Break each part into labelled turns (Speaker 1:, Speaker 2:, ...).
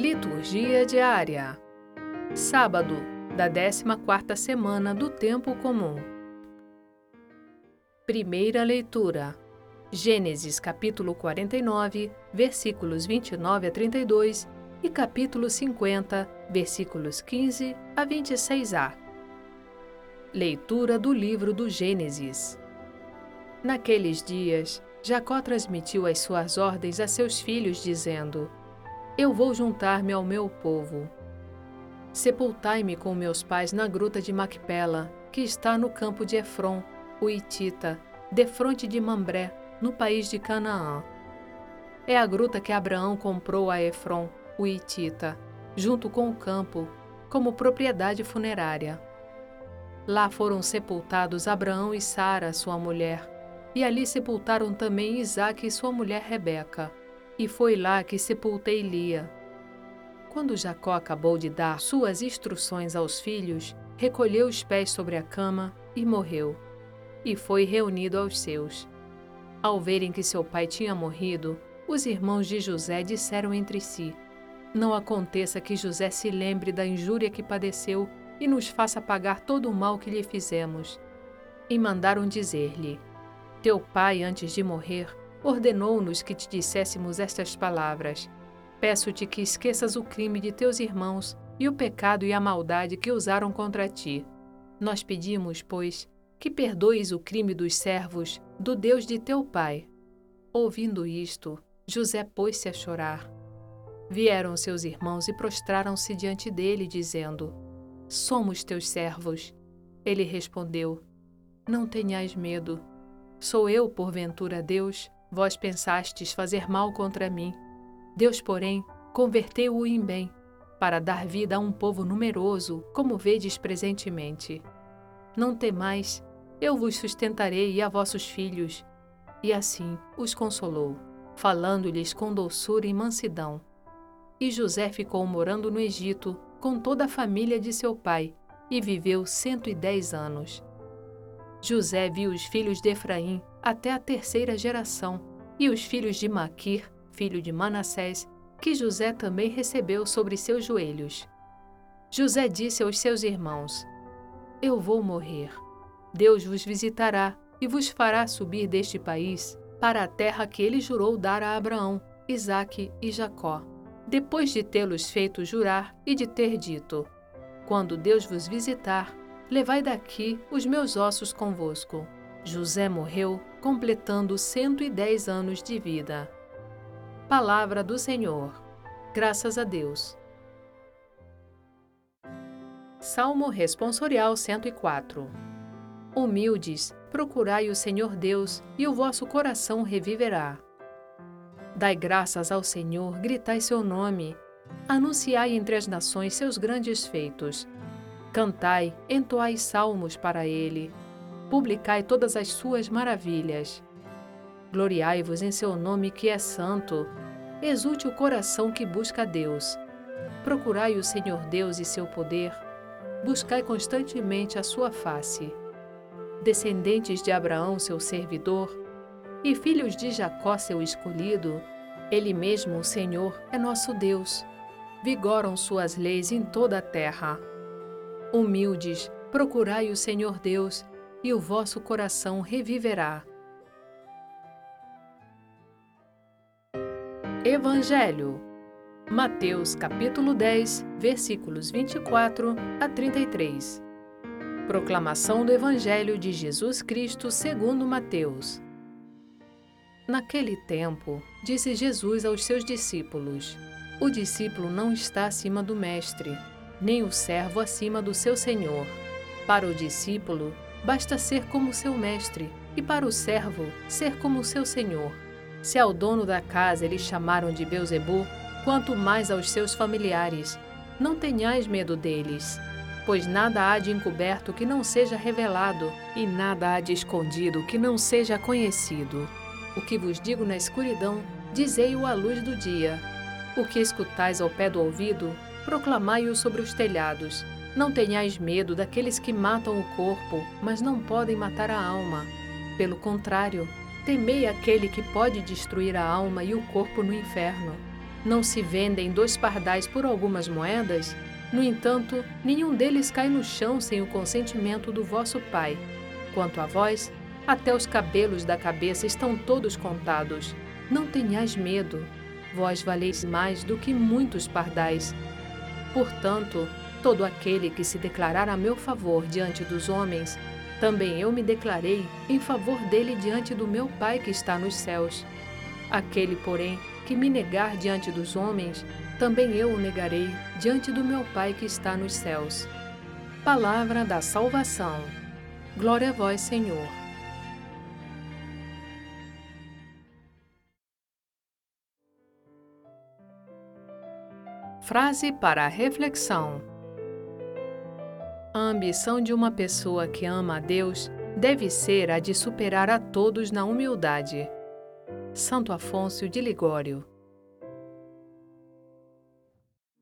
Speaker 1: Liturgia diária. Sábado da 14ª semana do tempo comum. Primeira leitura. Gênesis capítulo 49, versículos 29 a 32 e capítulo 50, versículos 15 a 26a. Leitura do livro do Gênesis. Naqueles dias, Jacó transmitiu as suas ordens a seus filhos, dizendo: Eu vou juntar-me ao meu povo. Sepultai-me com meus pais na gruta de Macpela, que está no campo de Efron, o Itita, defronte de Mambré, no país de Canaã. É a gruta que Abraão comprou a Efron, o Itita, junto com o campo, como propriedade funerária. Lá foram sepultados Abraão e Sara, sua mulher, e ali sepultaram também Isaque e sua mulher Rebeca. E foi lá que sepultei Lia. Quando Jacó acabou de dar suas instruções aos filhos, recolheu os pés sobre a cama e morreu. E foi reunido aos seus. Ao verem que seu pai tinha morrido, os irmãos de José disseram entre si: Não aconteça que José se lembre da injúria que padeceu e nos faça pagar todo o mal que lhe fizemos. E mandaram dizer-lhe: Teu pai, antes de morrer, ordenou-nos que te disséssemos estas palavras: Peço-te que esqueças o crime de teus irmãos e o pecado e a maldade que usaram contra ti. Nós pedimos, pois, que perdoes o crime dos servos do Deus de teu pai. Ouvindo isto, José pôs-se a chorar. Vieram seus irmãos e prostraram-se diante dele, dizendo: Somos teus servos. Ele respondeu: Não tenhais medo. Sou eu, porventura, Deus? Vós pensastes fazer mal contra mim. Deus, porém, converteu-o em bem, para dar vida a um povo numeroso, como vedes presentemente. Não temais, eu vos sustentarei e a vossos filhos. E assim os consolou, falando-lhes com doçura e mansidão. E José ficou morando no Egito, com toda a família de seu pai, e viveu cento e dez anos. José viu os filhos de Efraim até a terceira geração, e os filhos de Maquir, filho de Manassés, que José também recebeu sobre seus joelhos. José disse aos seus irmãos: Eu vou morrer. Deus vos visitará e vos fará subir deste país para a terra que ele jurou dar a Abraão, Isaque e Jacó depois de tê-los feito jurar e de ter dito: Quando Deus vos visitar, levai daqui os meus ossos convosco. José morreu, completando 110 anos de vida. Palavra do Senhor. Graças a Deus. Salmo Responsorial 104 Humildes, procurai o Senhor Deus, e o vosso coração reviverá. Dai graças ao Senhor, gritai seu nome. Anunciai entre as nações seus grandes feitos. Cantai, entoai salmos para ele. Publicai todas as suas maravilhas. Gloriai-vos em seu nome que é santo. Exulte o coração que busca Deus. Procurai o Senhor Deus e seu poder. Buscai constantemente a sua face. Descendentes de Abraão, seu servidor, e filhos de Jacó, seu escolhido, ele mesmo, o Senhor, é nosso Deus. Vigoram suas leis em toda a terra. Humildes, procurai o Senhor Deus, e o vosso coração reviverá. Evangelho Mateus capítulo 10, versículos 24 a 33. Proclamação do Evangelho de Jesus Cristo segundo Mateus. Naquele tempo, disse Jesus aos seus discípulos: O discípulo não está acima do mestre, nem o servo acima do seu senhor. Para o discípulo, basta ser como seu mestre, e para o servo, ser como seu senhor. Se ao dono da casa eles chamaram de Beuzebu, quanto mais aos seus familiares, não tenhais medo deles. Pois nada há de encoberto que não seja revelado, e nada há de escondido que não seja conhecido. O que vos digo na escuridão, dizei-o à luz do dia. O que escutais ao pé do ouvido, proclamai-o sobre os telhados. Não tenhais medo daqueles que matam o corpo, mas não podem matar a alma. Pelo contrário, temei aquele que pode destruir a alma e o corpo no inferno. Não se vendem dois pardais por algumas moedas? No entanto, nenhum deles cai no chão sem o consentimento do vosso Pai. Quanto a vós, até os cabelos da cabeça estão todos contados. Não tenhais medo, vós valeis mais do que muitos pardais. Portanto, todo aquele que se declarar a meu favor diante dos homens, também eu me declarei em favor dele diante do meu Pai que está nos céus. Aquele, porém, que me negar diante dos homens, também eu o negarei diante do meu Pai que está nos céus. Palavra da salvação. Glória a vós, Senhor. Frase para reflexão: A ambição de uma pessoa que ama a Deus deve ser a de superar a todos na humildade. Santo Afonso de Ligório.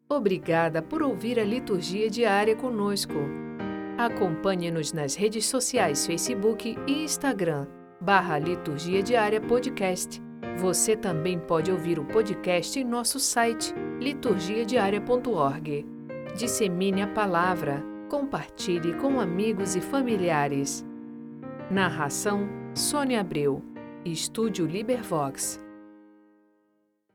Speaker 1: Obrigada por ouvir a liturgia diária conosco. Acompanhe-nos nas redes sociais Facebook e Instagram, barra Liturgia Diária Podcast. Você também pode ouvir o podcast em nosso site liturgiadiaria.org. Dissemine a palavra, compartilhe com amigos e familiares. Narração: Sônia Abreu. Estúdio Libervox.